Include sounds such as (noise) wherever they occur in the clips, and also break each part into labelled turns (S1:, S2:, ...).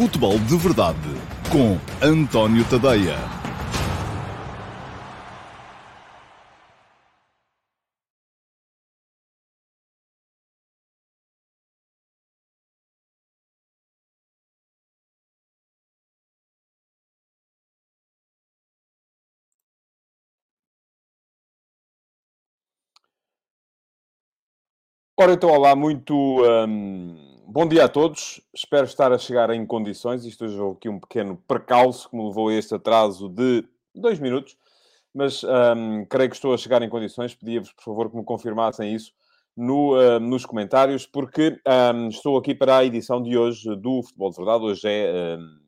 S1: Futebol de Verdade com António Tadeia.
S2: Ora, então, olá, muito hum, bom dia a todos. Espero estar a chegar em condições. Isto hoje aqui um pequeno percalço que me levou a este atraso de dois minutos, mas hum, creio que estou a chegar em condições. Pedia-vos, por favor, que me confirmassem isso no, hum, nos comentários, porque hum, estou aqui para a edição de hoje do Futebol de Verdade. Hoje é hum,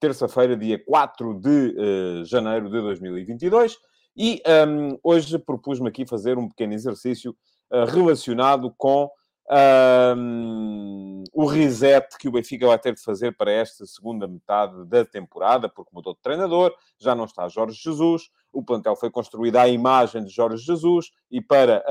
S2: terça-feira, dia 4 de uh, janeiro de 2022, e hum, hoje propus-me aqui fazer um pequeno exercício Uh, relacionado com um, o reset que o Benfica vai ter de fazer para esta segunda metade da temporada, porque mudou de treinador, já não está Jorge Jesus, o plantel foi construído à imagem de Jorge Jesus e para,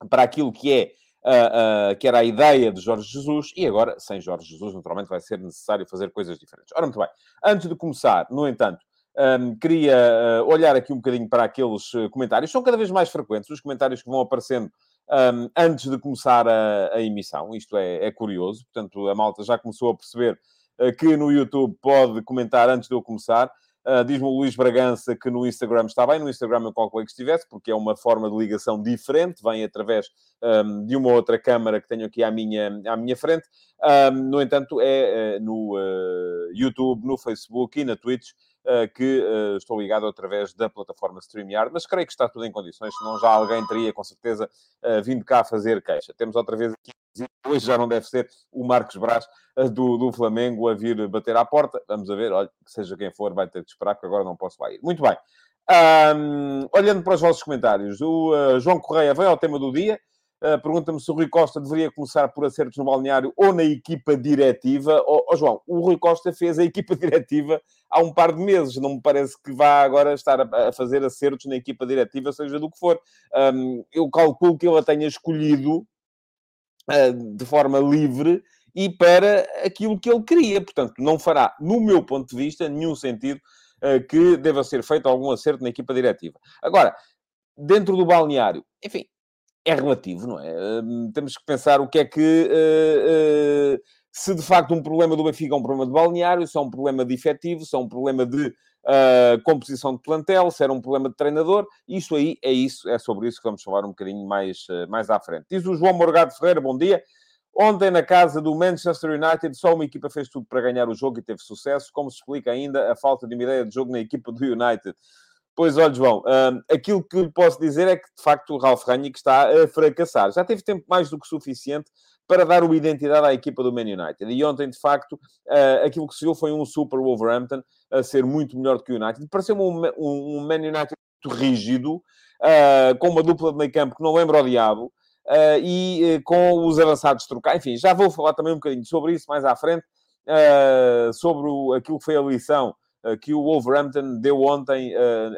S2: um, para aquilo que é Uh, uh, que era a ideia de Jorge Jesus, e agora, sem Jorge Jesus, naturalmente vai ser necessário fazer coisas diferentes. Ora, muito bem. Antes de começar, no entanto, um, queria uh, olhar aqui um bocadinho para aqueles uh, comentários. São cada vez mais frequentes os comentários que vão aparecendo um, antes de começar a, a emissão. Isto é, é, curioso. Portanto, a malta já começou a perceber uh, que no YouTube pode comentar antes de eu começar. Diz-me o Luís Bragança que no Instagram está bem. No Instagram eu calculei que estivesse, porque é uma forma de ligação diferente. Vem através um, de uma outra câmara que tenho aqui à minha, à minha frente. no entanto, é no YouTube, no Facebook e na Twitch que eh, estou ligado através da plataforma StreamYard, mas creio que está tudo em condições, senão já alguém teria com certeza eh, vindo cá fazer queixa. Temos outra vez aqui, hoje já não deve ser o Marcos Braz do, do Flamengo a vir bater à porta. Vamos a ver, olha, seja quem for, vai ter que esperar, porque agora não posso lá ir. Muito bem. Um, olhando para os vossos comentários, o uh, João Correia veio ao tema do dia. Uh, Pergunta-me se o Rui Costa deveria começar por acertos no balneário ou na equipa diretiva. Oh, oh, João, o Rui Costa fez a equipa (laughs) diretiva há um par de meses. Não me parece que vá agora estar a, a fazer acertos na equipa diretiva, seja do que for. Um, eu calculo que ele a tenha escolhido uh, de forma livre e para aquilo que ele queria. Portanto, não fará, no meu ponto de vista, nenhum sentido uh, que deva ser feito algum acerto na equipa diretiva. Agora, dentro do balneário, enfim, é relativo, não é? Uh, temos que pensar o que é que uh, uh, se de facto um problema do Benfica é um problema de balneário, se é um problema de efetivo, se é um problema de uh, composição de plantel, se era um problema de treinador, isso aí é isso, é sobre isso que vamos falar um bocadinho mais, mais à frente. Diz o João Morgado Ferreira, bom dia. Ontem, na casa do Manchester United, só uma equipa fez tudo para ganhar o jogo e teve sucesso. Como se explica ainda a falta de uma ideia de jogo na equipa do United? Pois olha, João, uh, aquilo que lhe posso dizer é que, de facto, o Ralf Rangnick está a fracassar. Já teve tempo mais do que suficiente para dar uma identidade à equipa do Man United. E ontem, de facto, uh, aquilo que se viu foi um super Wolverhampton a ser muito melhor do que o United. Pareceu-me um, um, Man United muito rígido, uh, com uma dupla de meio campo que não lembra o diabo, e com os avançados trocar. Enfim, já vou falar também um bocadinho sobre isso mais à frente, sobre aquilo que foi a lição que o Wolverhampton deu ontem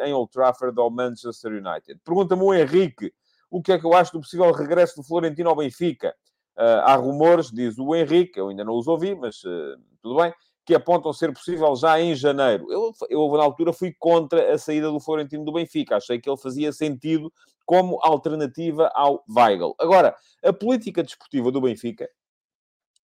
S2: em Old Trafford ao Manchester United. Pergunta-me o Henrique o que é que eu acho do possível regresso do Florentino ao Benfica. Uh, há rumores, diz o Henrique, eu ainda não os ouvi, mas tudo bem, que apontam ser possível já em janeiro. Eu, eu, na altura, fui contra a saída do Florentino do Benfica. Achei que ele fazia sentido como alternativa ao Weigl. Agora, a política desportiva do Benfica,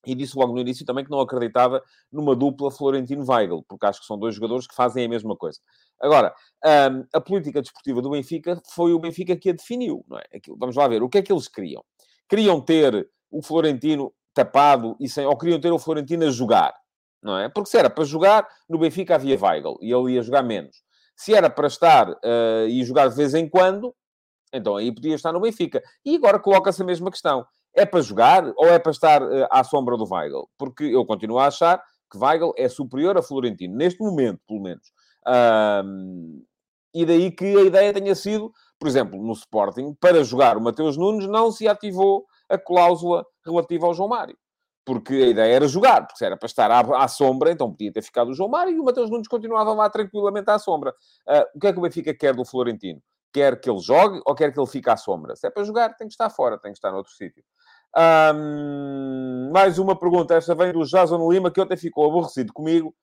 S2: e disse logo no início também que não acreditava numa dupla Florentino-Weigl, porque acho que são dois jogadores que fazem a mesma coisa. Agora, um, a política desportiva do Benfica foi o Benfica que a definiu, não é? Vamos lá ver, o que é que eles queriam? Queriam ter o Florentino tapado e sem, ou queriam ter o Florentino a jogar, não é? Porque se era para jogar, no Benfica havia Weigl e ele ia jogar menos. Se era para estar uh, e jogar de vez em quando, então aí podia estar no Benfica. E agora coloca-se a mesma questão. É para jogar ou é para estar uh, à sombra do Weigl? Porque eu continuo a achar que Weigl é superior a Florentino, neste momento, pelo menos. E daí que a ideia tenha sido, por exemplo, no Sporting, para jogar o Mateus Nunes, não se ativou a cláusula relativa ao João Mário. Porque a ideia era jogar, porque se era para estar à, à, sombra, então podia ter ficado o João Mário e o Mateus Nunes continuava lá tranquilamente à sombra. Uh, o que é que o Benfica quer do Florentino? Quer que ele jogue ou quer que ele fique à sombra? Se é para jogar, tem que estar fora, tem que estar noutro sítio. Um, mais uma pergunta, esta vem do Jason Lima, que ontem ficou aborrecido comigo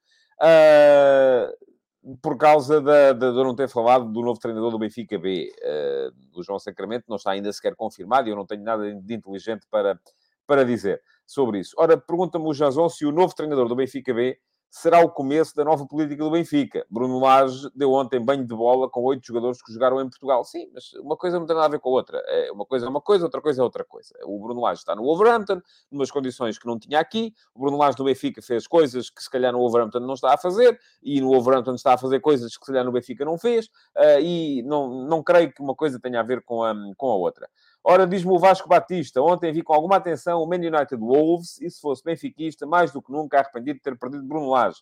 S2: uh, por causa de, de, não ter falado do novo treinador do Benfica B, uh, João Sacramento, não está ainda sequer confirmado e eu não tenho nada de inteligente para, para dizer sobre isso. Ora, pergunta-me o Jason se o novo treinador do Benfica B será o começo da nova política do Benfica. Bruno Lage deu ontem banho de bola com oito jogadores que jogaram em Portugal. Sim, mas uma coisa não tem nada a ver com a outra. É, uma coisa é uma coisa, outra coisa é outra coisa. O Bruno Lage está no Wolverhampton, numas condições que não tinha aqui. O Bruno Lage do Benfica fez coisas que se calhar no Wolverhampton não está a fazer, e no Wolverhampton está a fazer coisas que se calhar no Benfica não fez, uh, e não, não creio que uma coisa tenha a ver com a, com a outra. Ora, diz-me o Vasco Batista, ontem vi com alguma atenção o Man United Wolves, e se fosse benfiquista, mais do que nunca arrependido de ter perdido Bruno Lage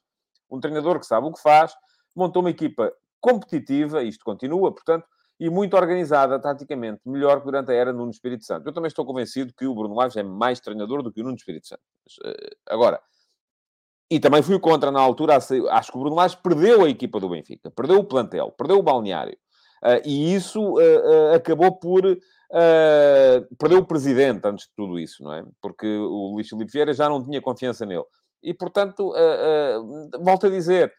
S2: um treinador que sabe o que faz, montou uma equipa competitiva, isto continua, portanto, e muito organizada taticamente, melhor que durante a era Nuno Espírito Santo. Eu também estou convencido que o Bruno Lage é mais treinador do que o Nuno Espírito Santo. Eh, agora, e também fui contra na altura, acho que o Bruno Lage perdeu a equipa do Benfica, perdeu o plantel, perdeu o balneário. Uh, e isso uh, uh, acabou por. perdeu o presidente antes de tudo isso, não é? Porque o Luís Filipe Vieira já não tinha confiança nele. E, portanto, volto a dizer,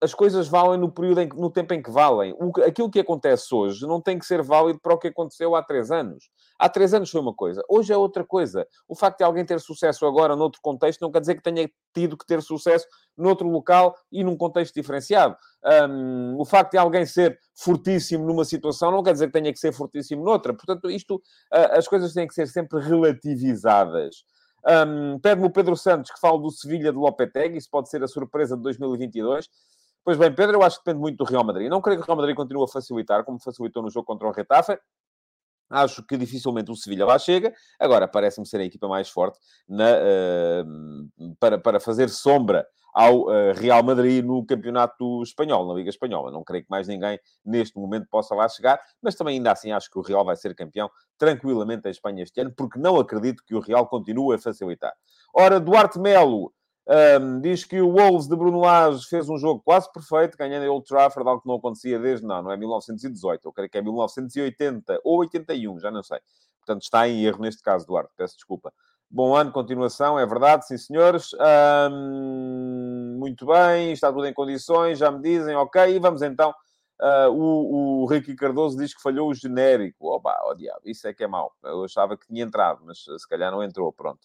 S2: as coisas valem no período em, no tempo em que valem. O, aquilo que acontece hoje não tem que ser válido para o que aconteceu há três anos. Há três anos foi uma coisa, hoje é outra coisa. O facto de alguém ter sucesso agora noutro contexto não quer dizer que tenha tido que ter sucesso noutro local e num contexto diferenciado. Um, o facto de alguém ser fortíssimo numa situação não quer dizer que tenha que ser fortíssimo noutra. Portanto, isto, as coisas têm que ser sempre relativizadas. Um, Pede-me o Pedro Santos que fala do Sevilha de Lopetegui, isso pode ser a surpresa de 2022. Pois bem, Pedro, eu acho que depende muito do Real Madrid. Não creio que o Real Madrid continue a facilitar, como facilitou no jogo contra o Retafe. Acho que dificilmente o Sevilha lá chega. Agora, parece-me ser a equipa mais forte na, uh, para, para fazer sombra ao uh, Real Madrid no campeonato espanhol, na Liga Espanhola. Não creio que mais ninguém neste momento possa lá chegar, mas também ainda assim acho que o Real vai ser campeão tranquilamente em Espanha este ano, porque não acredito que o Real continue a facilitar. Ora, Duarte Melo um, diz que o Wolves de Bruno Lage fez um jogo quase perfeito, ganhando em Old Trafford, algo que não acontecia desde, não, não é 1918, eu creio que é 1980 ou 81, já não sei. Portanto, está em erro neste caso, Duarte, peço desculpa. Bom ano, continuação, é verdade, sim senhores. muito bem, está tudo em condições, já me dizem, ok. E vamos então. Uh, o, o Ricky Cardoso diz que falhou o genérico. Opa, oh diabo, isso é que é mau. Eu achava que tinha entrado, mas se calhar não entrou, pronto.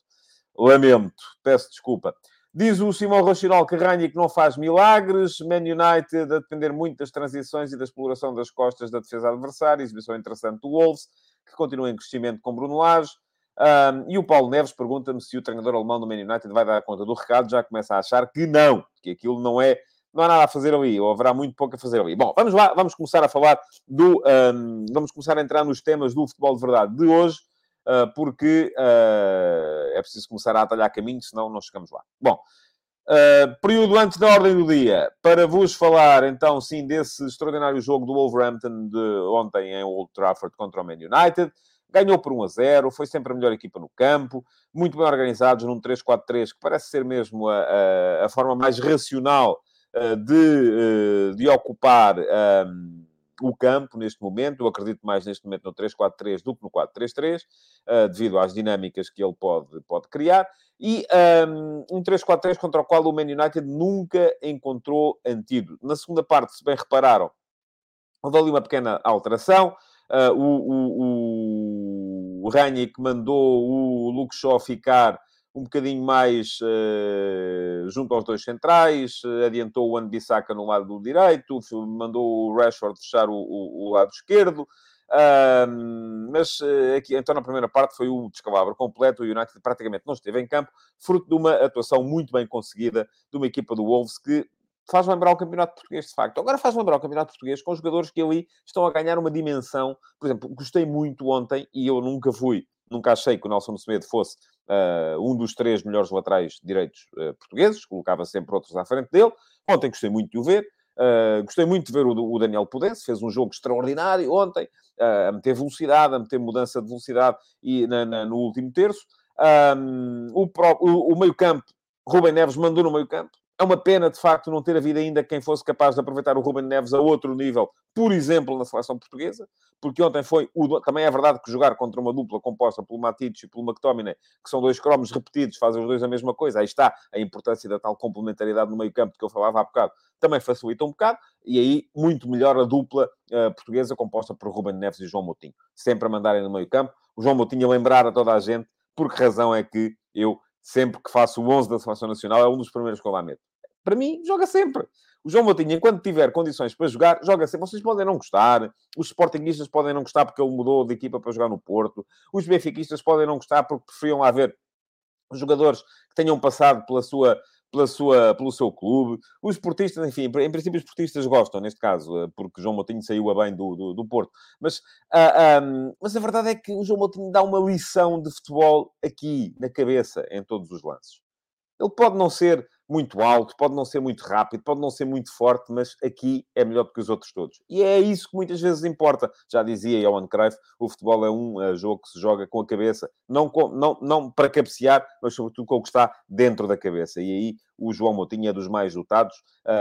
S2: Lamento, peço desculpa. Diz o Simão Rochinol que Rangnick não faz milagres. Man United a depender muito das transições e da exploração das costas da defesa adversária. Exibição interessante do Wolves, que continua em crescimento com Bruno Lage. Um, e o Paulo Neves pergunta-me se o treinador alemão do Man United vai dar conta do recado. Já começa a achar que não, que aquilo não é, não há nada a fazer ali, ou haverá muito pouco a fazer ali. Bom, vamos lá, vamos começar a falar do, um, vamos começar a entrar nos temas do futebol de verdade de hoje, porque uh, é preciso começar a atalhar caminho, senão não chegamos lá. Bom, Uh, período antes da ordem do dia, para vos falar então sim desse extraordinário jogo do Wolverhampton de ontem em Old Trafford contra o Man United ganhou por 1 a 0, foi sempre a melhor equipa no campo, muito bem organizados num 3-4-3, que parece ser mesmo a, a, a forma mais racional uh, de, uh, de ocupar um, o campo neste momento. Eu acredito mais neste momento no 3-4-3 do que no 4-3-3, uh, eh, devido às dinâmicas que ele pode, pode criar. E um, um 3-4-3 contra o qual o Man United nunca encontrou antídoto. Na segunda parte, se bem repararam, houve ali uma pequena alteração. Uh, o, o, o Rangnick mandou o Luke Shaw ficar um bocadinho mais uh, junto aos dois centrais, adiantou o Anbissaka no lado do direito, mandou o Rashford fechar o, o, o lado esquerdo. Uh, mas uh, aqui, então, na primeira parte foi o descalabro completo. O United praticamente não esteve em campo, fruto de uma atuação muito bem conseguida de uma equipa do Wolves que faz lembrar o Campeonato Português, de facto. Agora faz lembrar o Campeonato Português com jogadores que ali estão a ganhar uma dimensão. Por exemplo, gostei muito ontem, e eu nunca fui, nunca achei que o Nelson Semedo fosse um dos três melhores laterais direitos uh, portugueses, colocava sempre outros à frente dele. Ontem gostei muito de o ver. Uh, gostei muito de ver o, o Daniel Pudense, fez um jogo extraordinário ontem, a meter velocidade, a meter mudança de velocidade e na, na, no último terço. Um, o, o, o meio-campo, Rubem Neves mandou no meio-campo, É uma pena, de facto, não ter havido ainda quem fosse capaz de aproveitar o Ruben Neves a outro nível, por exemplo, na seleção portuguesa, porque ontem foi... O... Também é verdade que jogar contra uma dupla composta pelo Matites e pelo McTominay, que são dois cromos repetidos, fazem os dois a mesma coisa. Aí está a importância da tal complementaridade no meio campo que eu falava há bocado. Também facilita um bocado. E aí, muito melhor a dupla uh, portuguesa composta por Ruben Neves e João Moutinho. Sempre a mandarem no meio campo. O João Moutinho a lembrar a toda a gente por que razão é que eu, sempre que faço o 11 da Seleção Nacional, é um dos primeiros que eu lá meto. Para mim, joga sempre. O João Moutinho, enquanto tiver condições para jogar, joga sempre. Vocês podem não gostar, os sportinguistas podem não gostar porque ele mudou de equipa para jogar no Porto, os benfiquistas podem não gostar porque preferiam lá ver jogadores que tenham passado pela sua, pela sua, pelo seu clube. Os esportistas, enfim, em princípio os esportistas gostam, neste caso, eh, porque João Moutinho saiu a bem do, do, do Porto. Mas, uh, ah, um, mas a verdade é que o João Moutinho dá uma lição de futebol aqui, na cabeça, em todos os lances. Ele pode não ser muito alto, pode não ser muito rápido, pode não ser muito forte, mas aqui é melhor do que os outros todos. E é isso que muitas vezes importa. Já dizia Johan Cruyff, o futebol é um uh, jogo que se joga com a cabeça, não, com, não, não para cabecear, mas sobretudo com o que está dentro da cabeça. E aí o João Moutinho é dos mais dotados.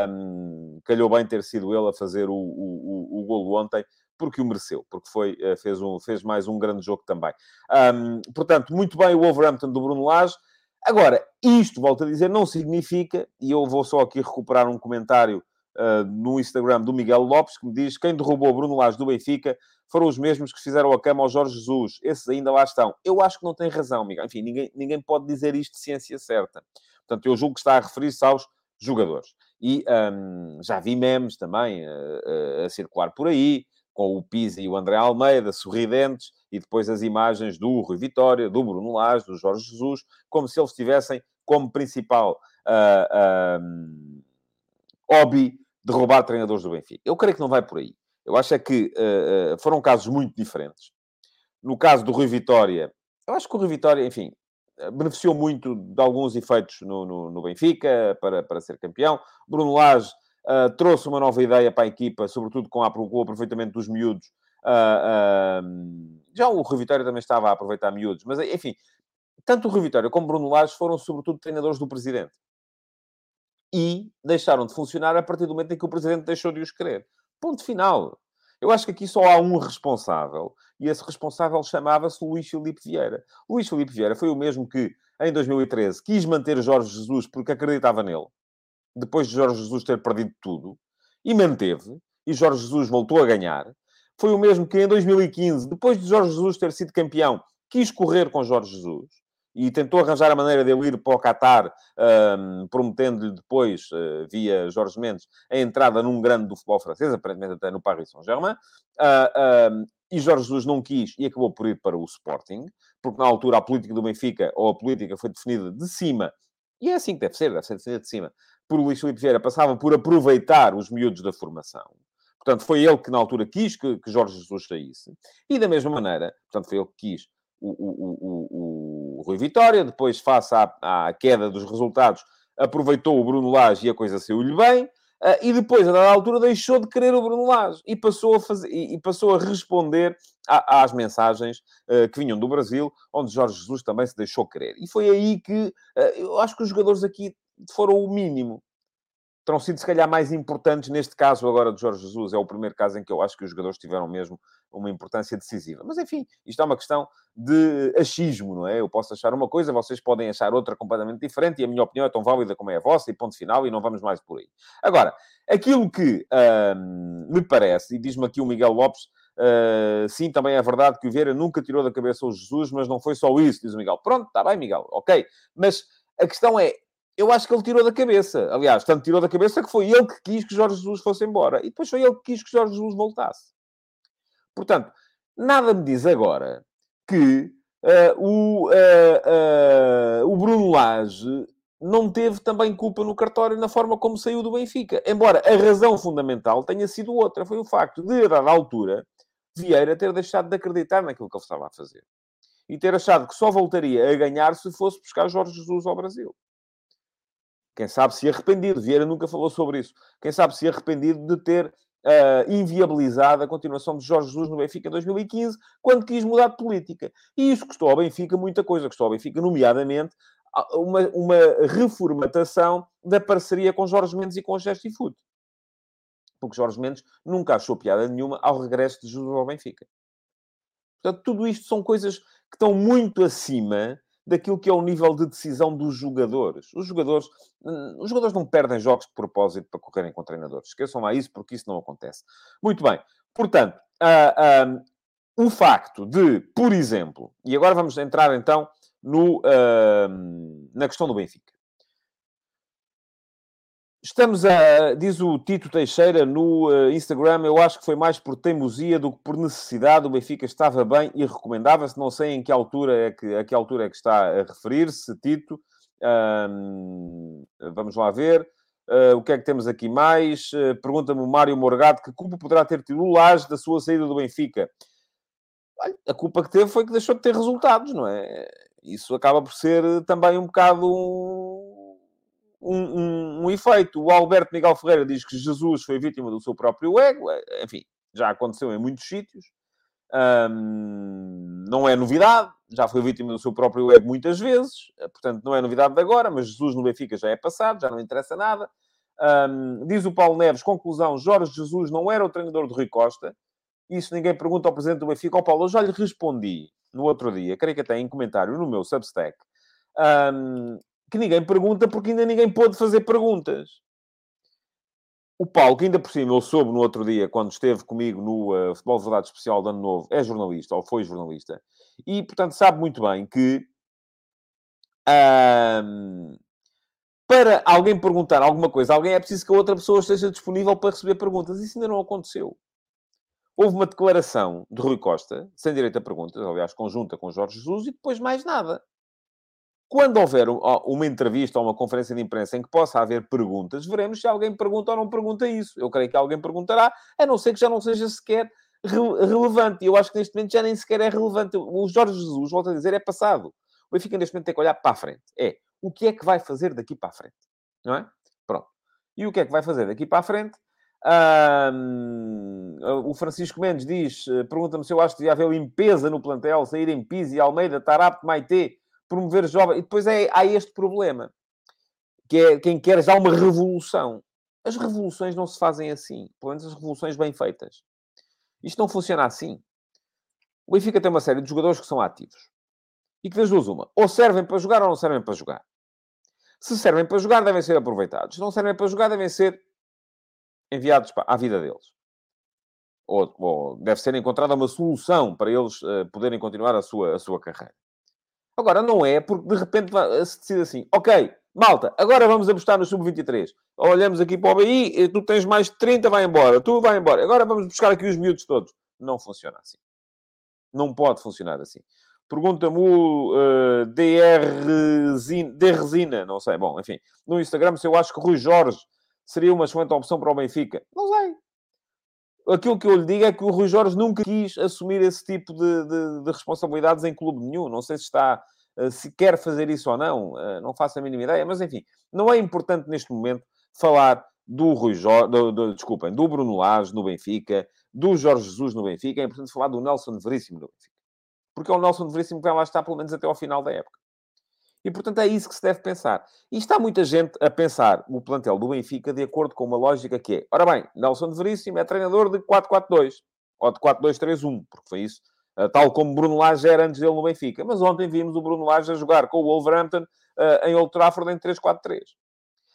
S2: Um, calhou bem ter sido ele a fazer o, o, o, o golo ontem, porque o mereceu, porque foi, eh, fez, um, fez mais um grande jogo também. Um, portanto, muito bem o Wolverhampton do Bruno Lage. Agora, isto, volto a dizer, não significa, e eu vou só aqui recuperar um comentário uh, no Instagram do Miguel Lopes, que me diz, quem derrubou Bruno Lage do Benfica foram os mesmos que fizeram a cama ao Jorge Jesus. Esses ainda lá estão. Eu acho que não tem razão, Miguel. Enfim, ninguém, ninguém pode dizer isto de ciência certa. Portanto, eu julgo que está a referir-se aos jogadores. E um, já vi memes também uh, uh, a circular por aí, com o Pisa e o André Almeida, sorridentes, e depois as imagens do Rui Vitória, do Bruno Lage, do Jorge Jesus, como se eles tivessem como principal uh, uh, hobby de roubar treinadores do Benfica. Eu creio que não vai por aí. Eu acho é que uh, foram casos muito diferentes. No caso do Rui Vitória, eu acho que o Rui Vitória, enfim, beneficiou muito de alguns efeitos no, no, no Benfica para, para ser campeão. Bruno Lage uh, trouxe uma nova ideia para a equipa, sobretudo com, a, o aproveitamento dos miúdos. Uh, já o Rui Vitória também estava a aproveitar miúdos, mas enfim, tanto o Rui Vitória como Bruno Lage foram sobretudo treinadores do presidente. E deixaram de funcionar a partir do momento em que o presidente deixou de os querer. Ponto final. Eu acho que aqui só há um responsável, e esse responsável chamava-se Luís Filipe Vieira. Luís Filipe Vieira foi o mesmo que, em 2013, quis manter Jorge Jesus porque acreditava nele depois de Jorge Jesus ter perdido tudo, e manteve, e Jorge Jesus voltou a ganhar. Foi o mesmo que em 2015, depois de Jorge Jesus ter sido campeão, quis correr com Jorge Jesus e tentou arranjar a maneira de ele ir para o Qatar, um, prometendo-lhe depois, uh, via Jorge Mendes, a entrada num grande do futebol francês, aparentemente até no Paris Saint-Germain. Uh, um, e Jorge Jesus não quis e acabou por ir para o Sporting, porque na altura a política do Benfica, ou a política foi definida de cima, e é assim que deve ser, deve ser definida de cima, por Luís Filipe Vieira passava por aproveitar os miúdos da formação. Portanto, foi ele que na altura quis que, que Jorge Jesus saísse. E da mesma maneira, portanto, foi ele que quis o, o, o, o Rui Vitória. Depois, face à, à, queda dos resultados, aproveitou o Bruno Lage e a coisa saiu-lhe bem. Uh, e depois, a dada altura, deixou de querer o Bruno Lage e passou a, e, e passou a responder a, às mensagens uh, que vinham do Brasil, onde Jorge Jesus também se deixou querer. E foi aí que uh, eu acho que os jogadores aqui foram o mínimo. Terão sido, se calhar, mais importantes neste caso agora de Jorge Jesus. É o primeiro caso em que eu acho que os jogadores tiveram mesmo uma importância decisiva. Mas, enfim, isto é uma questão de achismo, não é? Eu posso achar uma coisa, vocês podem achar outra completamente diferente e a minha opinião é tão válida como é a vossa e ponto final e não vamos mais por aí. Agora, aquilo que hum, me parece, e diz-me aqui o Miguel Lopes, Uh, sim, também é verdade que o Vieira nunca tirou da cabeça o Jesus, mas não foi só isso, diz o Miguel. Pronto, está bem, Miguel, ok. Mas a questão é, eu acho que ele tirou da cabeça. Aliás, tanto tirou da cabeça que foi ele que quis que Jorge Jesus fosse embora. E depois foi ele que quis que Jorge Jesus voltasse. Portanto, nada me diz agora que uh, o, uh, uh, o Bruno Lage não teve também culpa no cartório na forma como saiu do Benfica. Embora a razão fundamental tenha sido outra. Foi o facto de, a dada altura, Vieira ter deixado de acreditar naquilo que ele estava a fazer. E ter achado que só voltaria a ganhar se fosse buscar Jorge Jesus ao Brasil. Quem sabe se arrependido, Vieira nunca falou sobre isso. Quem sabe se arrependido de ter uh, inviabilizado a continuação de Jorge Jesus no Benfica em 2015, quando quis mudar de política. E isso custou ao Benfica muita coisa. Custou ao Benfica, nomeadamente, uma, uma reformatação da parceria com Jorge Mendes e com a Gesti Food. Porque Jorge Mendes nunca achou piada nenhuma ao regresso de Jesus ao Benfica. Portanto, tudo isto são coisas que estão muito acima daquilo que é o nível de decisão dos jogadores. Os jogadores, hum, os jogadores não perdem jogos de propósito para correrem com treinadores. Esqueçam lá isso, porque isso não acontece. Muito bem. Portanto, uh, uh, o facto de, por exemplo, e agora vamos entrar então no, uh, na questão do Benfica. Estamos a, diz o Tito Teixeira no uh, Instagram, eu acho que foi mais por teimosia do que por necessidade. O Benfica estava bem e recomendava-se. Não sei em que altura é que, a que altura é que está a referir-se, Tito. Vamos lá ver. Uh, o que é que temos aqui mais? Uh, Pergunta-me o Mário Morgado que culpa poderá ter tido o Laje da sua saída do Benfica. A culpa que teve foi que deixou de ter resultados, não é? Isso acaba por ser também um bocado um, um, um, efeito. O Alberto Miguel Ferreira diz que Jesus foi vítima do seu próprio ego. É, enfim, já aconteceu em muitos sítios. Um, não é novidade. Já foi vítima do seu próprio ego muitas vezes. Portanto, não é novidade de agora. Mas Jesus no Benfica já é passado, já não interessa nada. Um, diz o Paulo Neves, conclusão, Jorge Jesus não era o treinador do Rui Costa. Isso ninguém pergunta ao presidente do Benfica. Oh, Paulo, eu já lhe respondi no outro dia, creio que até em comentário no meu Substack, um, que ninguém pergunta porque ainda ninguém pôde fazer perguntas. O Paulo, que ainda por cima eu soube no outro dia, quando esteve comigo no uh, Futebol Verdade Especial do Ano Novo, é jornalista, ou foi jornalista, e, portanto, sabe muito bem que para alguém perguntar alguma coisa, alguém é preciso que a outra pessoa esteja disponível para receber perguntas. Isso ainda não aconteceu. Houve uma declaração de Rui Costa, sem direito a perguntas, aliás, conjunta com Jorge Jesus, e depois mais nada. Quando houver uma entrevista ou uma conferência de imprensa em que possa haver perguntas, veremos se alguém pergunta ou não pergunta isso. Eu creio que alguém perguntará, a não ser que já não seja sequer relevante. E eu acho que neste momento já nem sequer é relevante. O Jorge Jesus, volto a dizer, é passado. O Benfica neste momento tem que olhar para a frente. É, o que é que vai fazer daqui para a frente? Não é? Pronto. E o que é que vai fazer daqui para a frente? Um, o Francisco Mendes diz, eh, pergunta-me se eu acho que devia haver limpeza no plantel, sair em Pizzi, Almeida, Tarap, Maite, promover jovens. E depois é, há este problema, que é quem quer já uma revolução. As revoluções não se fazem assim. Pelo menos as revoluções bem feitas. Isto não funciona assim. O Benfica tem uma série de jogadores que são ativos. E que das duas uma. Ou servem para jogar ou não servem para jogar. Se servem para jogar, devem ser aproveitados. Se não servem para jogar, devem ser enviados à vida deles. Ou, ou deve ser encontrada uma solução para eles uh, poderem continuar a sua, a sua carreira. Agora, não é porque de repente se decide assim, ok, malta, agora vamos apostar no sub-23. Olhamos aqui para o BI, tu tens mais de 30, vai embora, tu vai embora. Agora vamos buscar aqui os miúdos todos. Não funciona assim. Não pode funcionar assim. Pergunta-me o uh, DR, Resina, não sei, bom, enfim, no Instagram se eu acho que Rui Jorge seria uma excelente opção para o Benfica. Não sei. Aquilo que eu lhe digo é que o Rui Jorge nunca quis assumir esse tipo de, de, de responsabilidades em clube nenhum. Não sei se está, uh, se quer fazer isso ou não, uh, não faço a mínima ideia, mas enfim, não é importante neste momento falar do Rui Jorge, do, do, desculpem, do Bruno Lage no Benfica, do Jorge Jesus no Benfica, é importante falar do Nelson Veríssimo no Benfica porque é o Nelson Veríssimo que vai lá estar pelo menos até ao final da época. E, portanto, é isso que se deve pensar. E está muita gente a pensar o plantel do Benfica de acordo com uma lógica que é, ora bem, Nelson Veríssimo é treinador de 4-4-2, ou de 4-2-3-1, porque foi isso, eh, tal como Bruno Lage era antes dele no Benfica. Mas ontem vimos o Bruno Lage a jogar com o Wolverhampton uh, em Old Trafford em 3-4-3.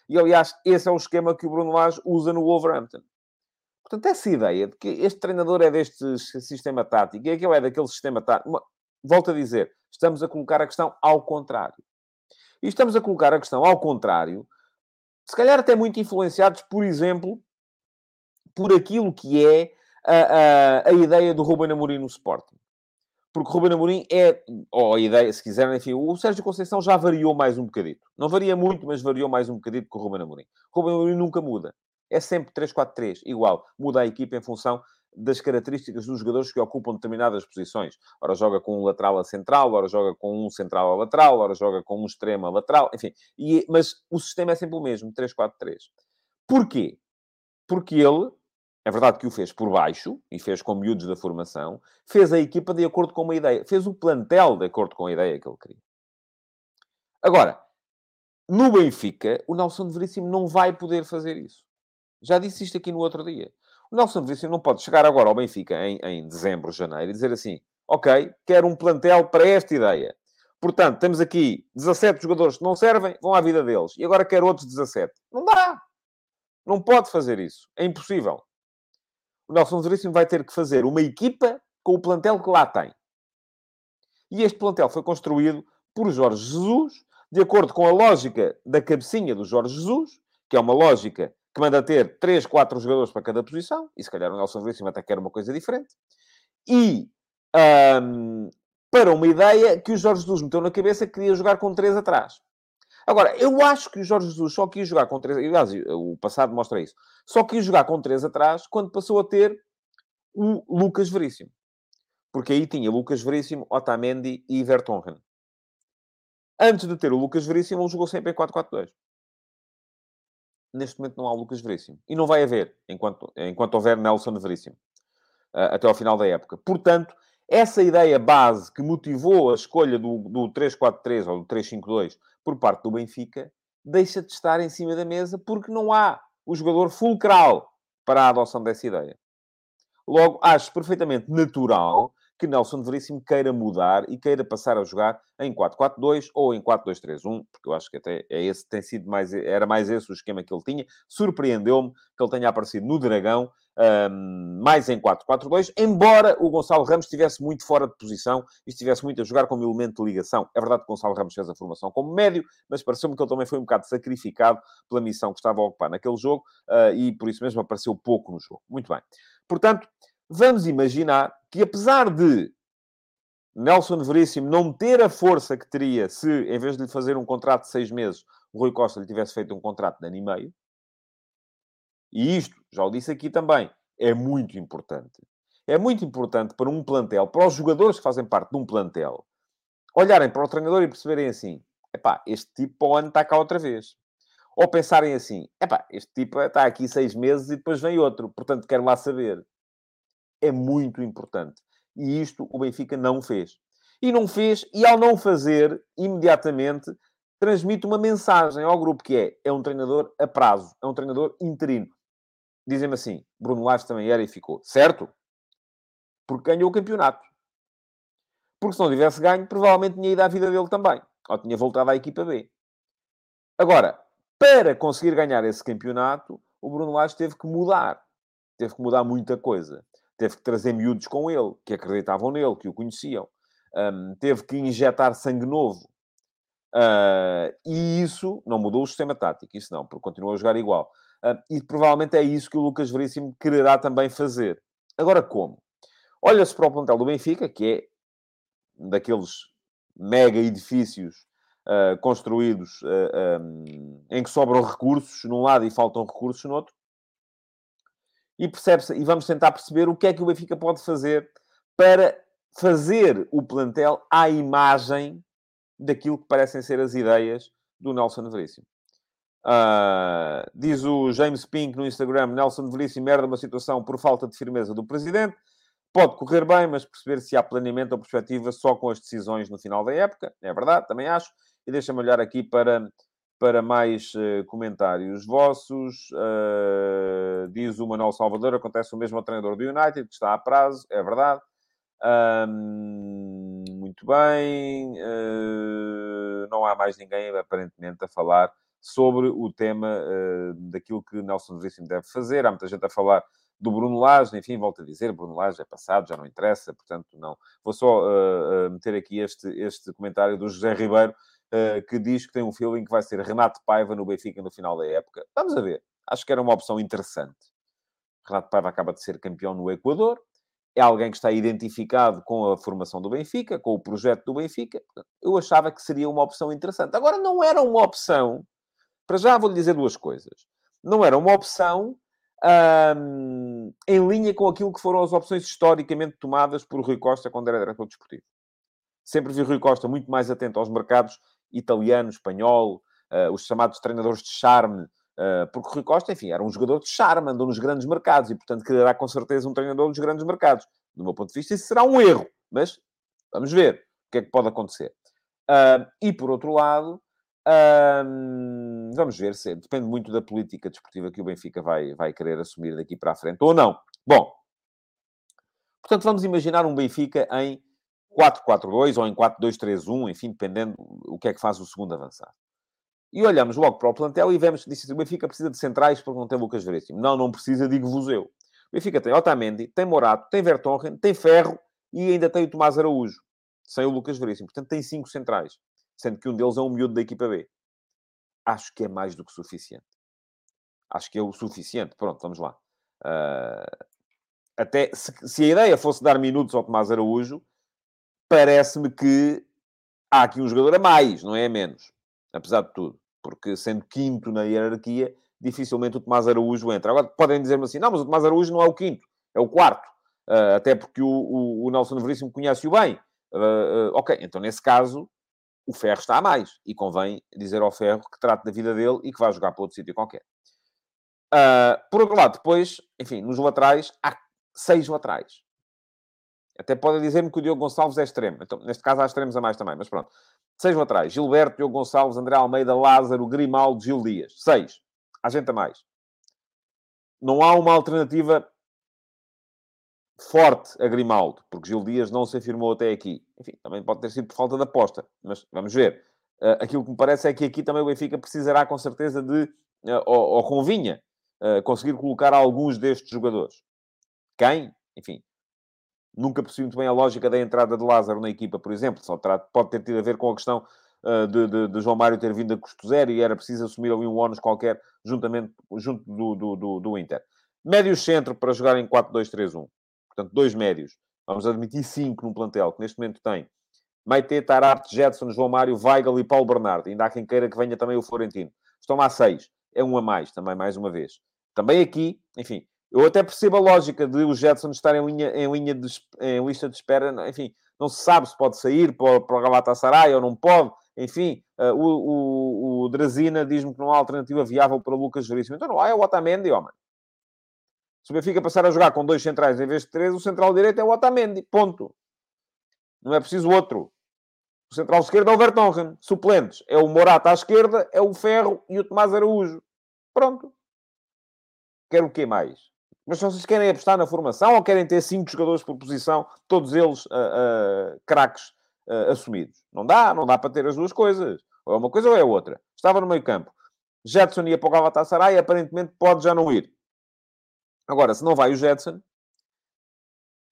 S2: E, aliás, esse é o esquema que o Bruno Lage usa no Wolverhampton. Portanto, essa ideia de que este treinador é deste sistema tático e aquele é daquele sistema tático, volto a dizer, estamos a colocar a questão ao contrário. E estamos a colocar a questão ao contrário, se calhar até muito influenciados, por exemplo, por aquilo que é a, a, a ideia do Ruben Amorim no Sporting. Porque Ruben Amorim é, ou a ideia, se quiserem, enfim, o Sérgio Conceição já variou mais um bocadito. Não varia muito, mas variou mais um bocadito com o Ruben Amorim. O Ruben Amorim nunca muda. É sempre 3-4-3, igual. Muda a equipa em função das características dos jogadores que ocupam determinadas posições. Ora joga com um lateral a central, ora joga com um central a lateral, ora joga com um extremo a lateral, enfim. E, mas o sistema é sempre o mesmo, 3-4-3. Porquê? Porque ele, é verdade que o fez por baixo, e fez com miúdos da formação, fez a equipa de acordo com uma ideia, fez o plantel de acordo com a ideia que ele queria. Agora, no Benfica, o Nelson de Veríssimo não vai poder fazer isso. Já disse isto aqui no outro dia. O Nelson Veríssimo não pode chegar agora ao Benfica em, em dezembro, janeiro, e dizer assim, ok, quero um plantel para esta ideia. Portanto, temos aqui 17 jogadores que não servem, vão à vida deles. E agora quero outros 17. Não dá. Não pode fazer isso. É impossível. O Nelson Veríssimo vai ter que fazer uma equipa com o plantel que lá tem. E este plantel foi construído por Jorge Jesus, de acordo com a lógica da cabecinha do Jorge Jesus, que é uma lógica que manda ter 3, 4 jogadores para cada posição, e se calhar o Nelson Veríssimo até quer uma coisa diferente. E um, para uma ideia que o Jorge Jesus meteu na cabeça que queria jogar com três atrás. Agora, eu acho que o Jorge Jesus só quis jogar com três... Aliás, o passado mostra isso. Só quis jogar com três atrás quando passou a ter o Lucas Veríssimo. Porque aí tinha Lucas Veríssimo, Otamendi e Vertonghen. Antes de ter o Lucas Veríssimo, ele jogou sempre em 4-4-2. Neste momento não há Lucas Veríssimo. E não vai haver, enquanto, enquanto houver Nelson Veríssimo. Uh, até ao final da época. Portanto, essa ideia base que motivou a escolha do, do 3-4-3 ou do 3-5-2 por parte do Benfica deixa de estar em cima da mesa porque não há o jogador fulcral para a adoção dessa ideia. Logo, acho perfeitamente natural que Nelson Veríssimo queira mudar e queira passar a jogar em 4-4-2 ou em 4-2-3-1, porque eu acho que até é esse tem sido mais, era mais esse o esquema que ele tinha. Surpreendeu-me que ele tenha aparecido no Dragão, um, mais em 4-4-2, embora o Gonçalo Ramos estivesse muito fora de posição e estivesse muito a jogar como elemento de ligação. É verdade que o Gonçalo Ramos fez a formação como médio, mas pareceu-me que ele também foi um bocado sacrificado pela missão que estava a ocupar naquele jogo uh, e por isso mesmo apareceu pouco no jogo. Muito bem. Portanto, vamos imaginar que apesar de Nelson Veríssimo não ter a força que teria se, em vez de lhe fazer um contrato de seis meses, o Rui Costa lhe tivesse feito um contrato de ano e meio, e isto, já o disse aqui também, é muito importante. É muito importante para um plantel, para os jogadores que fazem parte de um plantel, olharem para o treinador e perceberem assim: epá, este tipo para o ano está cá outra vez. Ou pensarem assim: epá, este tipo está aqui seis meses e depois vem outro, portanto quero lá saber é muito importante. E isto o Benfica não fez. E não fez, e ao não fazer, imediatamente transmite uma mensagem ao grupo que é, é um treinador a prazo, é um treinador interino. Dizem-me assim, Bruno Lage também era e ficou. Certo? Porque ganhou o campeonato. Porque se não tivesse ganho, provavelmente tinha ido à vida dele também. Ou tinha voltado à equipa B. Agora, para conseguir ganhar esse campeonato, o Bruno Lage teve que mudar. Teve que mudar muita coisa teve que trazer miúdos com ele, que acreditavam nele, que o conheciam. Um, teve que injetar sangue novo. Uh, e isso não mudou o sistema tático, isso não, porque continua a jogar igual. Uh, e provavelmente é isso que o Lucas Veríssimo quererá também fazer. Agora, como? Olha-se para o plantel do Benfica, que é daqueles mega edifícios uh, construídos um, em que sobram recursos num lado e faltam recursos no outro e, percebe e vamos tentar perceber o que é que o Benfica pode fazer para fazer o plantel à imagem daquilo que parecem ser as ideias do Nelson Veríssimo. Uh, diz o James Pink no Instagram: Nelson Veríssimo merda uma situação por falta de firmeza do presidente. Pode correr bem, mas perceber se há planeamento ou perspectiva só com as decisões no final da época. É verdade, também acho. E deixa-me olhar aqui para para mais uh, comentários vossos. Uh, diz o Manuel Salvador, acontece o mesmo ao treinador do United, que está a prazo, é verdade. Um, muito bem. Uh, não há mais ninguém, aparentemente, a falar sobre o tema daquilo que Nelson Veríssimo deve fazer. Há muita gente a falar do Bruno Lage, enfim, volto a dizer, Bruno Lage é passado, já não interessa, portanto, não. Vou só meter aqui este, este comentário do José Ribeiro, que diz que tem um feeling que vai ser Renato Paiva no Benfica no final da época. Vamos a ver. Acho que era uma opção interessante. Renato Paiva acaba de ser campeão no Equador. É alguém que está identificado com a formação do Benfica, com o projeto do Benfica. Eu achava que seria uma opção interessante. Agora, não era uma opção. Para já, vou-lhe dizer duas coisas. Não era uma opção em linha com aquilo que foram as opções historicamente tomadas por Rui Costa quando era diretor desportivo. Sempre vi Rui Costa muito mais atento aos mercados italiano, espanhol, uh, os chamados treinadores de charme, uh, porque Rui Costa, enfim, era um jogador de charme, andou nos grandes mercados e, portanto, quererá com certeza um treinador dos grandes mercados. Do meu ponto de vista, isso será um erro, mas vamos ver o que é que pode acontecer. Uh, e, por outro lado, vamos ver se depende muito da política desportiva que o Benfica vai, vai querer assumir daqui para a frente ou não. Bom, portanto, vamos imaginar um Benfica em 4-4-2 ou em 4-2-3-1, enfim, dependendo o que é que faz o segundo avançado. E olhamos logo para o plantel e vemos que disse, o Benfica precisa de centrais porque não tem Lucas Veríssimo. Não, não precisa, digo-vos eu. O Benfica tem Otamendi, tem Morato, tem Vertonghen, tem Ferro e ainda tem o Tomás Araújo, sem o Lucas Veríssimo. Portanto, tem cinco centrais sendo que um deles é um miúdo da equipa B. Acho que é mais do que suficiente. Acho que é o suficiente. Pronto, vamos lá. Uh, até se, se, a ideia fosse dar minutos ao Tomás Araújo, parece-me que há aqui um jogador a mais, não é a menos. Apesar de tudo. Porque sendo quinto na hierarquia, dificilmente o Tomás Araújo entra. Agora, podem dizer-me assim, não, mas o Tomás Araújo não é o quinto, é o quarto. Uh, até porque o, o, o Nelson Veríssimo conhece-o bem. Uh, ok, então nesse caso, o Ferro está a mais. E convém dizer ao Ferro que trate da vida dele e que vá jogar para outro sítio qualquer. Uh, por outro lado, depois, enfim, nos laterais, há seis laterais. Até podem dizer-me que o Diogo Gonçalves é extremo. Então, neste caso, há extremos a mais também, mas pronto. Seis laterais. Gilberto, Diogo Gonçalves, André Almeida, Lázaro, Grimaldo, Gil Dias. Seis. Há gente a mais. Não há uma alternativa forte a Grimaldo, porque Gil Dias não se afirmou até aqui. Enfim, também pode ter sido por falta de aposta, mas vamos ver. Uh, aquilo que me parece é que aqui também o Benfica precisará com certeza de, uh, ou, ou, convinha, uh, conseguir colocar alguns destes jogadores. Quem? Enfim, nunca percebi muito bem a lógica da entrada de Lázaro na equipa, por exemplo. Só pode ter tido a ver com a questão de, de, de, João Mário ter vindo a custo zero e era preciso assumir ali um ónus qualquer juntamente, junto do, do, do, do Inter. Médio centro para jogar em 4-2-3-1 portanto, dois médios. Vamos admitir cinco no plantel, que neste momento tem Maite, Tarapte, Jetson, João Mário, Weigl e Paulo Bernardo. Ainda há quem queira que venha também o Florentino. Estão lá seis. É um a mais, também, mais uma vez. Também aqui, enfim, eu até percebo a lógica de o Jetson estar em, linha, em, linha de, em lista de espera. Enfim, não se sabe se pode sair para, para o Galatasaray ou não pode. Enfim, uh, o, o, o Drazina diz-me que não há alternativa viável para Lucas Veríssimo. Então não há, é o Otamendi, homem. Se o Benfica passar a jogar com dois centrais em vez de três, o central direito é o Otamendi. Ponto. Não é preciso outro. O central esquerdo é o Vertonghen. Suplentes. É o Morata à esquerda, é o Ferro e o Tomás Araújo. Pronto. Quero o quê mais? Mas vocês querem apostar na formação ou querem ter cinco jogadores por posição, todos eles uh, uh, craques uh, assumidos? Não dá, não dá para ter as duas coisas. Ou é uma coisa ou é outra. Estava no meio campo. Jetson ia para o Galatasaray aparentemente pode já não ir. Agora, se não vai o Jetson,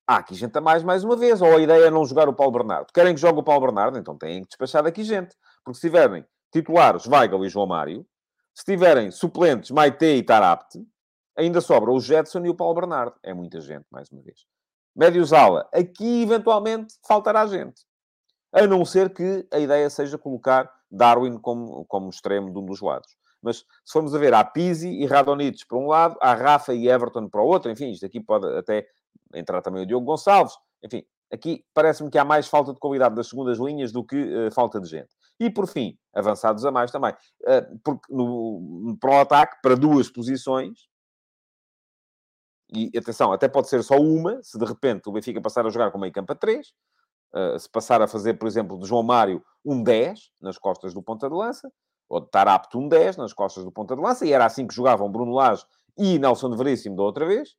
S2: há aqui gente a mais, mais uma vez. Ou a ideia é não jogar o Paulo Bernardo. Querem que jogue o Paulo Bernardo? Então têm que despachar daqui gente. Porque se tiverem titulares Weigl e João Mário, se tiverem suplentes Maite e Tarapte, ainda sobra o Jetson e o Paulo Bernardo. É muita gente, mais uma vez. Médios ala. Aqui, eventualmente, faltará gente. A não ser que a ideia seja colocar Darwin como, como extremo de um dos lados. Mas se formos a ver, há Pizzi e Radonich para um lado, há Rafa e Everton para o outro. Enfim, isto aqui pode até entrar também o Diogo Gonçalves. Enfim, aqui parece-me que há mais falta de qualidade das segundas linhas do que uh, falta de gente. E, por fim, avançados a mais também. Uh, porque no, para o ataque, para duas posições, e atenção, até pode ser só uma, se de repente o Benfica passar a jogar com meio campo a três, uh, se passar a fazer, por exemplo, de João Mário um 10 nas costas do ponta de lança, ou de estar apto um 10 nas costas do ponta de lança, e era assim que jogavam Bruno Lage e Nelson de Veríssimo da outra vez.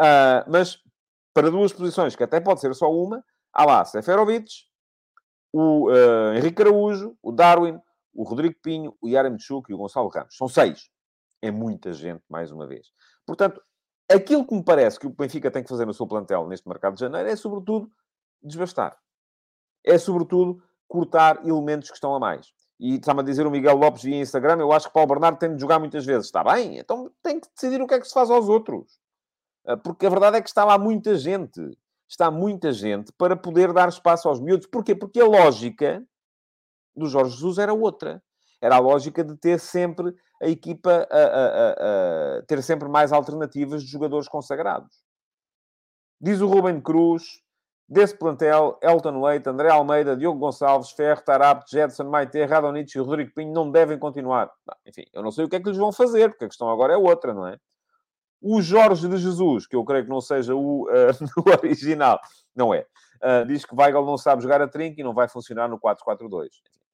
S2: Uh, mas para duas posições, que até pode ser só uma, há lá Seferovic, o uh, Henrique Araújo, o Darwin, o Rodrigo Pinho, o Yaramchuk e o Gonçalo Ramos. São seis. É muita gente, mais uma vez. Portanto, aquilo que me parece que o Benfica tem que fazer no seu plantel neste mercado de janeiro é, sobretudo, desbastar. É, sobretudo, cortar elementos que estão a mais. E está-me a dizer o Miguel Lopes via Instagram, eu acho que Paulo Bernardo tem de jogar muitas vezes. Está bem, então tem que decidir o que é que se faz aos outros. Ah, porque a verdade é que está lá muita gente. Está muita gente para poder dar espaço aos miúdos. Porquê? Porque a lógica do Jorge Jesus era outra. Era a lógica de ter sempre a equipa a, a, a, ter sempre mais alternativas de jogadores consagrados. Diz o Ruben Cruz, Desse plantel, Elton Leite, André Almeida, Diogo Gonçalves, Ferro, Tarap, Jetson, Maite, Radonich e Rodrigo Pinho não devem continuar. Enfim, eu não sei o que é que lhes vão fazer, porque a questão agora é outra, não é? O Jorge de Jesus, que eu creio que não seja o, (laughs) uh, original, não é? Uh, diz que Weigl não sabe jogar a trinca e não vai funcionar no 4-4-2.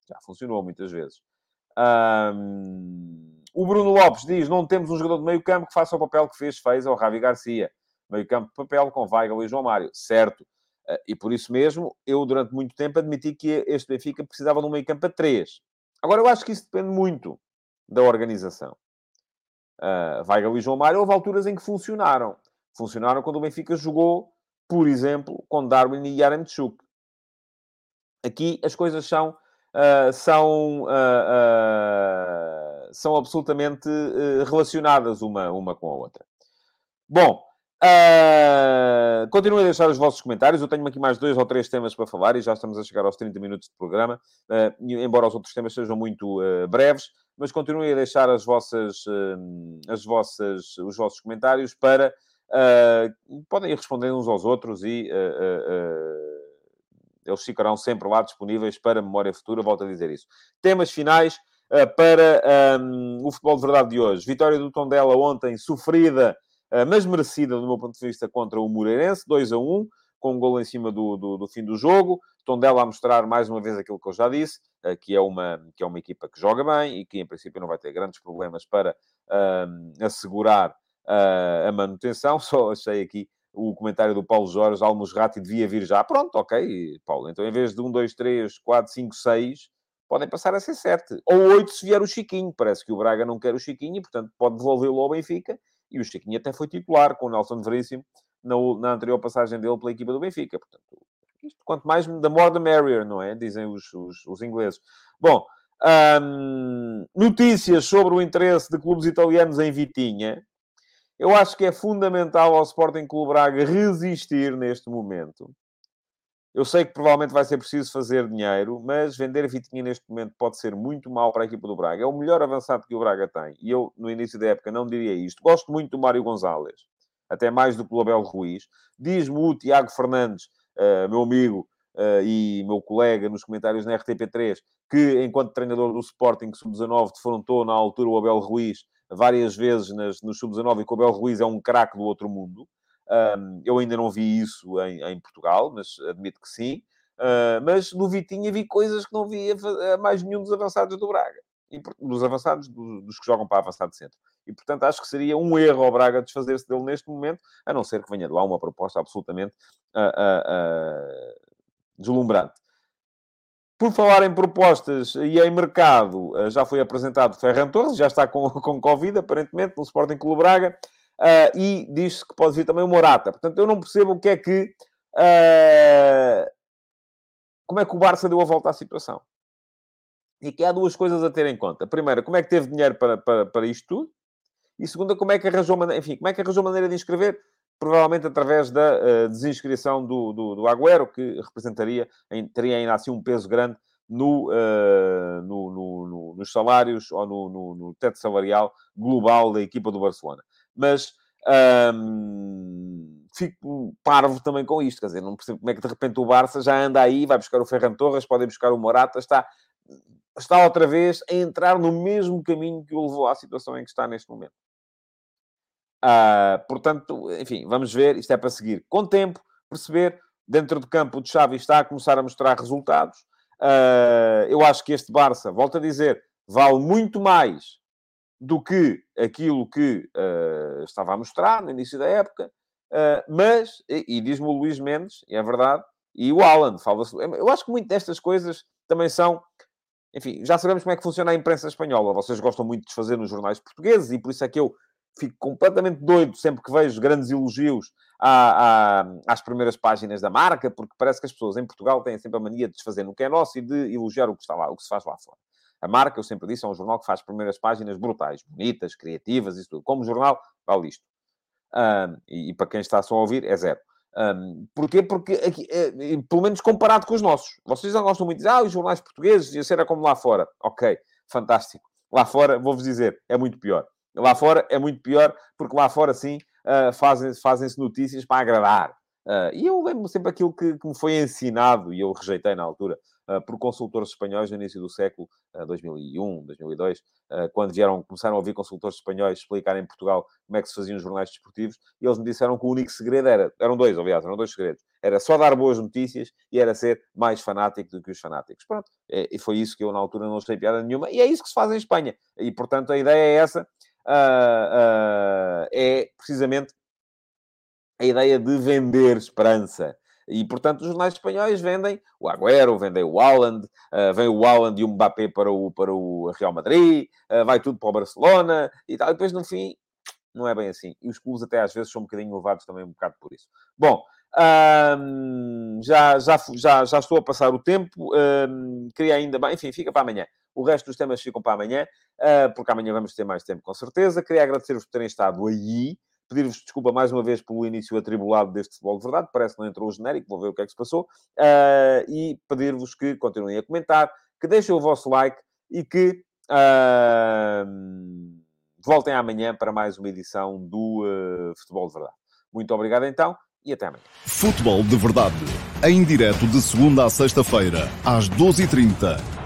S2: Já funcionou muitas vezes. Um, o Bruno Lopes diz: não temos um jogador de meio campo que faça o papel que fez, fez ao Ravi Garcia. Meio campo de papel com Weigl e João Mário. Certo. Uh, e por isso mesmo, eu durante muito tempo admiti que este Benfica precisava de um meio campo a três. Agora, eu acho que isso depende muito da organização. Uh, Weigl e João Mário, houve alturas em que funcionaram. Funcionaram quando o Benfica jogou, por exemplo, com Darwin e Yaremchuk. Aqui as coisas são, uh, são, uh, uh, são absolutamente relacionadas uma, uma com a outra. Bom, uh, continuem a deixar os vossos comentários. Eu tenho aqui mais dois ou três temas para falar e já estamos a chegar aos 30 minutos de programa, embora os outros temas sejam muito breves. Mas continuem a deixar as vossas, as vossas, os vossos comentários para podem ir respondendo uns aos outros e eles ficarão sempre lá disponíveis para memória futura, volto a dizer isso. Temas finais uh, para um, o futebol de verdade de hoje. Vitória do Tondela ontem, sofrida, uh, mas merecida, do meu ponto de vista, contra o Moreirense, 2 a 1, com um gol em cima do, do, do, fim do jogo. Tondela a mostrar mais uma vez aquilo que eu já disse, uh, que, é uma, que é uma equipa que joga bem e que, em princípio, não vai ter grandes problemas para assegurar a manutenção. (laughs) Só achei aqui o comentário do Paulo Jorge, Almusrati devia vir já. Pronto, ok, Paulo. Então, em vez de 1, 2, 3, 4, 5, 6, podem passar a ser 7. Ou 8 se vier o Chiquinho. Parece que o Braga não quer o Chiquinho e, portanto, pode devolvê-lo ao Benfica. E o Chiquinho até foi titular com o Nelson Veríssimo na, na anterior passagem dele pela equipa do Benfica. Portanto, isto, quanto mais, the more the merrier, não é? Dizem os, os, os ingleses. Bom, hum, notícias sobre o interesse de clubes italianos em Vitinha. Eu acho que é fundamental ao Sporting Clube Braga resistir neste momento. Eu sei que provavelmente vai ser preciso fazer dinheiro, mas vender Vitinha neste momento pode ser muito mal para a equipa do Braga. É o melhor avançado que o Braga tem. E eu, no início da época, não diria isto. Gosto muito do Mário Gonzalez, até mais do que do Abel Ruiz. Diz-me o Tiago Fernandes, uh, meu amigo uh, e meu colega nos comentários na RTP3, que, enquanto treinador do Sporting Sub-19, defrontou na altura o Abel Ruiz várias vezes nas, no Sub-19 e que o Abel Ruiz é um craque do outro mundo. Um, eu ainda não vi isso em, em Portugal, mas admito que sim. Uh, mas no Vitinha vi coisas que não via a mais nenhum dos avançados do Braga. E, dos avançados, do, dos que jogam para avançado centro. E, portanto, acho que seria um erro ao Braga desfazer-se dele neste momento, a não ser que venha de lá uma proposta absolutamente uh, uh, deslumbrante. Por falar em propostas e em mercado, eh, já foi apresentado Ferran Torres, já está com, (laughs) com Covid, aparentemente, no Sporting Clube Braga, uh, e diz-se que pode vir também o Morata. Portanto, eu não percebo o que é que... Uh, como é que o Barça deu a volta à situação. E que há duas coisas a ter em conta. Primeira, como é que teve dinheiro para, para, para isto tudo? E segunda, como é que arranjou, enfim, como é que arranjou maneira de inscrever? Provavelmente através da uh, desinscrição do, do, do Agüero, que representaria, teria ainda assim um peso grande no, uh, no, no, nos salários ou no, teto salarial global da equipa do Barcelona. Mas um, fico parvo também com isto, quer dizer, não percebo como é que de repente o Barça já anda aí, vai buscar o Ferran Torres, pode buscar o Morata, está, está outra vez a entrar no mesmo caminho que o levou à situação em que está neste momento. Uh, portanto, enfim, vamos ver. Isto é para seguir com tempo, perceber. Dentro do campo, o de Xavi está a começar a mostrar resultados. Uh, eu acho que este Barça, volto a dizer, vale muito mais do que aquilo que uh, estava a mostrar no início da época. mas, e, e diz-me o Luís Mendes, é verdade, e o Alan, fala Eu acho que muito destas coisas também são enfim, já sabemos como é que funciona a imprensa espanhola. Vocês gostam muito de fazer nos jornais portugueses e por isso é que eu fico completamente doido sempre que vejo grandes elogios à, à, às primeiras páginas da marca, porque parece que as pessoas em Portugal têm sempre a mania de desfazer no que é nosso e de elogiar o que está lá, o que se faz lá fora. A marca, eu sempre disse, é um jornal que faz primeiras páginas brutais, bonitas, criativas, isso tudo. Como jornal, vale isto. Um, e, e, para quem está só a ouvir, é zero. Um, porquê? Porque, aqui, é, pelo menos comparado com os nossos. Vocês não gostam muito de dizer, ah, os jornais portugueses, ia ser como lá fora. Ok, fantástico. Lá fora, vou-vos dizer, é muito pior. Lá fora é muito pior, porque lá fora, sim, uh, fazem-se fazem notícias para agradar. Uh, e eu lembro sempre aquilo que, que, me foi ensinado, e eu rejeitei na altura, uh, por consultores espanhóis no início do século, 2001, 2002, quando vieram, começaram a ouvir consultores espanhóis explicar em Portugal como é que se faziam os jornais desportivos, e eles me disseram que o único segredo era, eram dois, aliás, eram dois segredos, era só dar boas notícias e era ser mais fanático do que os fanáticos. Pronto, e foi isso que eu na altura não achei piada nenhuma, e é isso que se faz em Espanha. E, portanto, a ideia é essa, uh, uh, é precisamente a ideia de vender esperança. E, portanto, os jornais espanhóis vendem o Agüero, vendem o Haaland, uh, vem o Haaland e o Mbappé para o, para o Real Madrid, uh, vai tudo para o Barcelona e tal. E depois, no fim, não é bem assim. E os clubes até às vezes são um bocadinho levados também um bocado por isso. Bom, já, já, já, já estou a passar o tempo. queria ainda... Enfim, fica para amanhã. O resto dos temas ficam para amanhã, uh, porque amanhã vamos ter mais tempo, com certeza. Queria agradecer-vos por terem estado aí pedir-vos desculpa mais uma vez pelo início atribulado deste futebol de verdade, parece que não entrou o genérico, vou ver o que é que se passou, uh, e pedir-vos que continuem a comentar, que deixem o vosso like e que uh, voltem amanhã para mais uma edição do uh, Futebol de Verdade. Muito obrigado então e até amanhã.
S1: Futebol de Verdade, em direto de segunda a sexta-feira, às 12h30